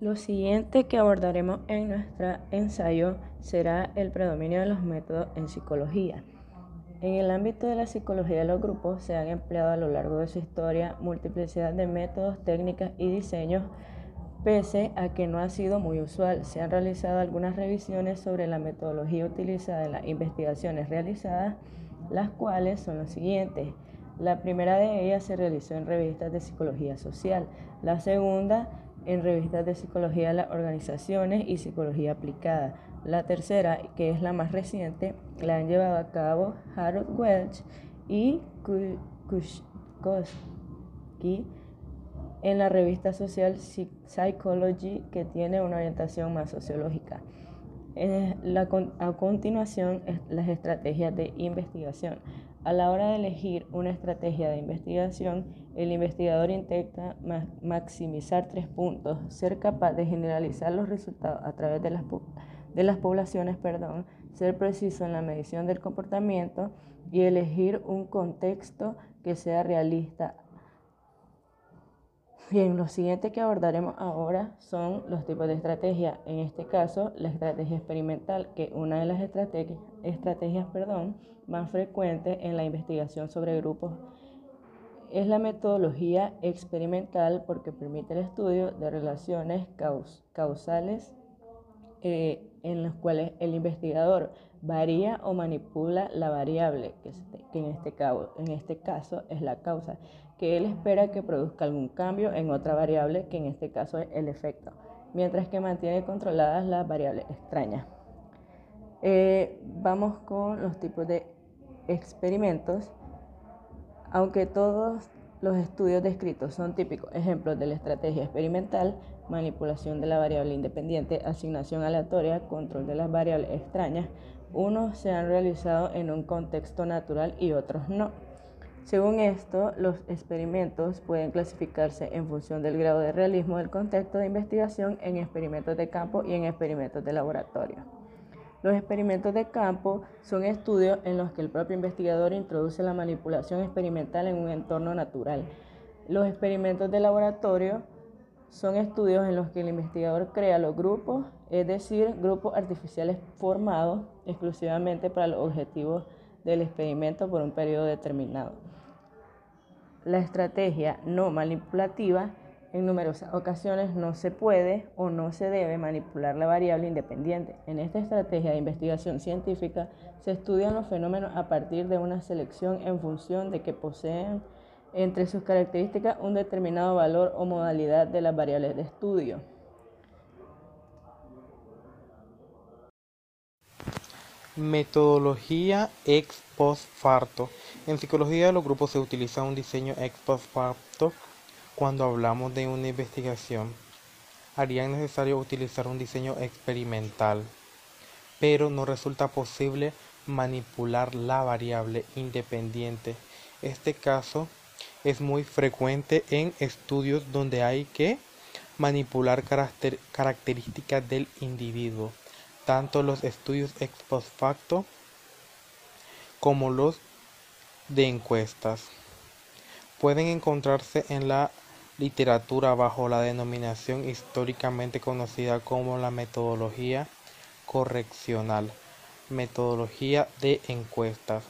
Lo siguiente que abordaremos en nuestro ensayo será el predominio de los métodos en psicología. En el ámbito de la psicología de los grupos se han empleado a lo largo de su historia multiplicidad de métodos, técnicas y diseños, pese a que no ha sido muy usual. Se han realizado algunas revisiones sobre la metodología utilizada en las investigaciones realizadas, las cuales son las siguientes. La primera de ellas se realizó en revistas de psicología social, la segunda en revistas de psicología de las organizaciones y psicología aplicada. La tercera, que es la más reciente, la han llevado a cabo Harold Welch y Kushkowski en la revista social Psychology, que tiene una orientación más sociológica. a continuación, las estrategias de investigación. A la hora de elegir una estrategia de investigación, el investigador intenta maximizar tres puntos, ser capaz de generalizar los resultados a través de las, de las poblaciones, perdón, ser preciso en la medición del comportamiento y elegir un contexto que sea realista. Bien, lo siguiente que abordaremos ahora son los tipos de estrategia. En este caso, la estrategia experimental, que una de las estrategias, estrategias perdón, más frecuentes en la investigación sobre grupos es la metodología experimental porque permite el estudio de relaciones causales eh, en las cuales el investigador varía o manipula la variable, que, en, este en este caso es la causa, que él espera que produzca algún cambio en otra variable, que en este caso es el efecto, mientras que mantiene controladas las variables extrañas. Eh, vamos con los tipos de experimentos. Aunque todos los estudios descritos son típicos ejemplos de la estrategia experimental, manipulación de la variable independiente, asignación aleatoria, control de las variables extrañas, unos se han realizado en un contexto natural y otros no. Según esto, los experimentos pueden clasificarse en función del grado de realismo del contexto de investigación en experimentos de campo y en experimentos de laboratorio. Los experimentos de campo son estudios en los que el propio investigador introduce la manipulación experimental en un entorno natural. Los experimentos de laboratorio son estudios en los que el investigador crea los grupos, es decir, grupos artificiales formados exclusivamente para los objetivos del experimento por un periodo determinado. La estrategia no manipulativa en numerosas ocasiones no se puede o no se debe manipular la variable independiente. En esta estrategia de investigación científica se estudian los fenómenos a partir de una selección en función de que poseen entre sus características un determinado valor o modalidad de las variables de estudio. Metodología ex post facto. En psicología de los grupos se utiliza un diseño ex post facto cuando hablamos de una investigación, haría necesario utilizar un diseño experimental, pero no resulta posible manipular la variable independiente. Este caso es muy frecuente en estudios donde hay que manipular características del individuo, tanto los estudios ex post facto como los de encuestas. Pueden encontrarse en la literatura bajo la denominación históricamente conocida como la metodología correccional, metodología de encuestas.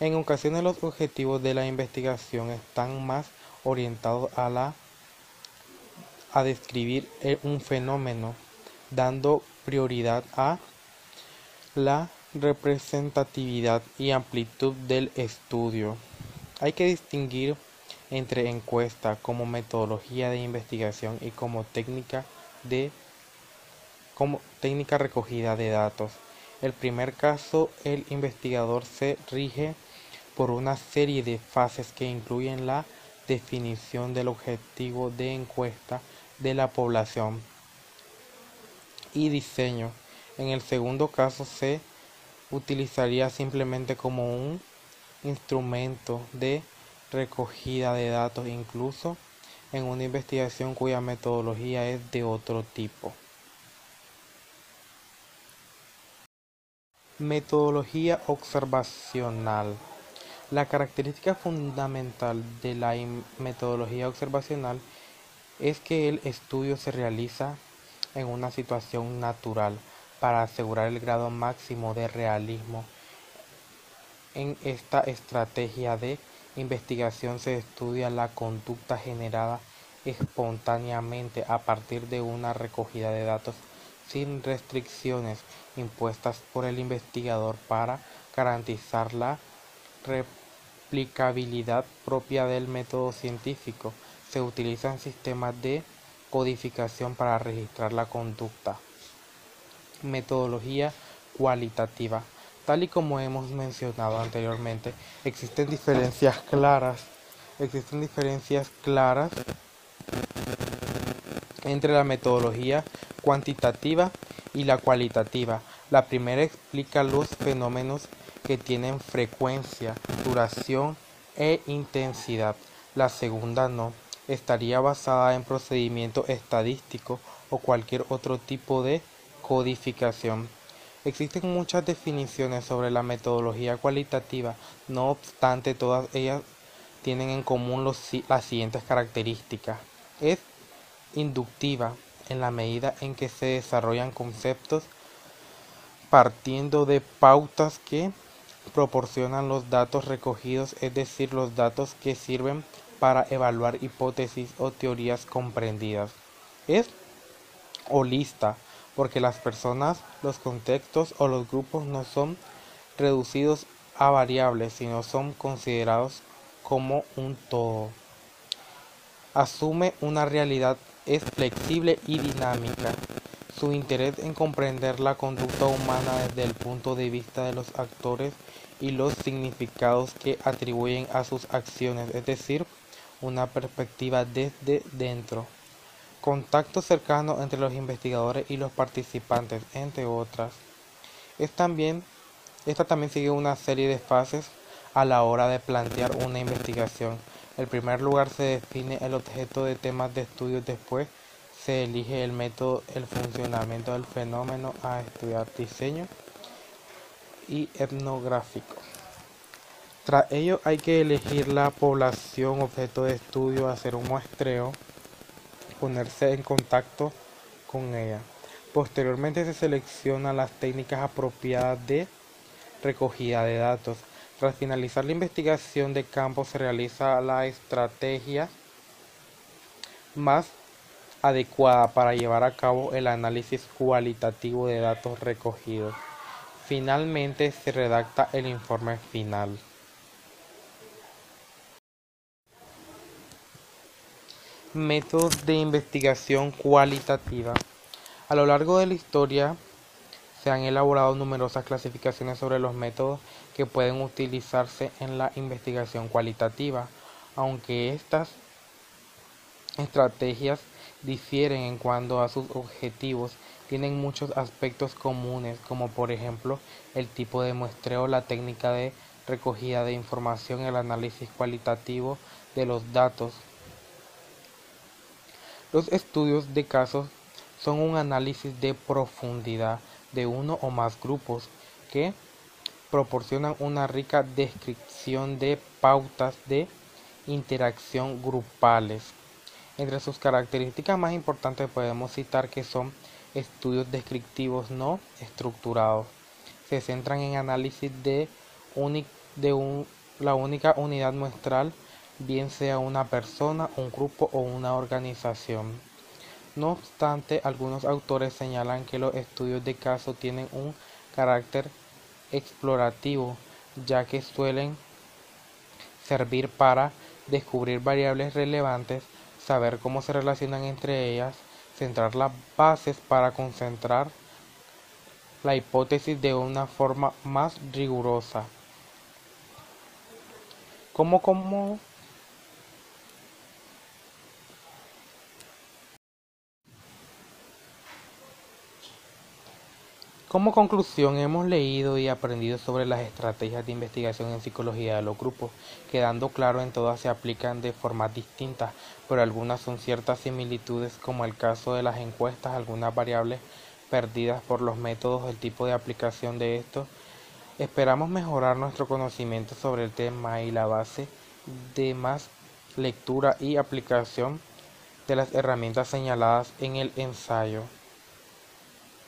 En ocasiones los objetivos de la investigación están más orientados a la a describir un fenómeno, dando prioridad a la representatividad y amplitud del estudio. Hay que distinguir entre encuesta como metodología de investigación y como técnica de como técnica recogida de datos. El primer caso, el investigador se rige por una serie de fases que incluyen la definición del objetivo de encuesta de la población y diseño. En el segundo caso se utilizaría simplemente como un instrumento de recogida de datos incluso en una investigación cuya metodología es de otro tipo. Metodología observacional. La característica fundamental de la metodología observacional es que el estudio se realiza en una situación natural para asegurar el grado máximo de realismo. En esta estrategia de investigación se estudia la conducta generada espontáneamente a partir de una recogida de datos sin restricciones impuestas por el investigador para garantizar la replicabilidad propia del método científico. Se utilizan sistemas de codificación para registrar la conducta. Metodología cualitativa. Tal y como hemos mencionado anteriormente, existen diferencias claras, existen diferencias claras entre la metodología cuantitativa y la cualitativa. La primera explica los fenómenos que tienen frecuencia, duración e intensidad. La segunda no. Estaría basada en procedimiento estadístico o cualquier otro tipo de codificación. Existen muchas definiciones sobre la metodología cualitativa, no obstante todas ellas tienen en común las siguientes características. Es inductiva en la medida en que se desarrollan conceptos partiendo de pautas que proporcionan los datos recogidos, es decir, los datos que sirven para evaluar hipótesis o teorías comprendidas. Es holista porque las personas, los contextos o los grupos no son reducidos a variables, sino son considerados como un todo. Asume una realidad, es flexible y dinámica. Su interés en comprender la conducta humana desde el punto de vista de los actores y los significados que atribuyen a sus acciones, es decir, una perspectiva desde dentro. Contacto cercano entre los investigadores y los participantes, entre otras. Es también, esta también sigue una serie de fases a la hora de plantear una investigación. En primer lugar se define el objeto de temas de estudio, después se elige el método, el funcionamiento del fenómeno a estudiar diseño y etnográfico. Tras ello hay que elegir la población objeto de estudio, hacer un muestreo, ponerse en contacto con ella. Posteriormente se seleccionan las técnicas apropiadas de recogida de datos. Tras finalizar la investigación de campo se realiza la estrategia más adecuada para llevar a cabo el análisis cualitativo de datos recogidos. Finalmente se redacta el informe final. Métodos de investigación cualitativa. A lo largo de la historia se han elaborado numerosas clasificaciones sobre los métodos que pueden utilizarse en la investigación cualitativa, aunque estas estrategias difieren en cuanto a sus objetivos, tienen muchos aspectos comunes, como por ejemplo el tipo de muestreo, la técnica de recogida de información, el análisis cualitativo de los datos. Los estudios de casos son un análisis de profundidad de uno o más grupos que proporcionan una rica descripción de pautas de interacción grupales. Entre sus características más importantes podemos citar que son estudios descriptivos no estructurados. Se centran en análisis de, la única unidad muestral, bien sea una persona, un grupo o una organización. No obstante, algunos autores señalan que los estudios de caso tienen un carácter explorativo, ya que suelen servir para descubrir variables relevantes, saber cómo se relacionan entre ellas, centrar las bases para concentrar la hipótesis de una forma más rigurosa. ¿Cómo, cómo Como conclusión, hemos leído y aprendido sobre las estrategias de investigación en psicología de los grupos, quedando claro en todas se aplican de formas distintas, pero algunas son ciertas similitudes, como el caso de las encuestas, algunas variables perdidas por los métodos, el tipo de aplicación de estos. Esperamos mejorar nuestro conocimiento sobre el tema y la base de más lectura y aplicación de las herramientas señaladas en el ensayo.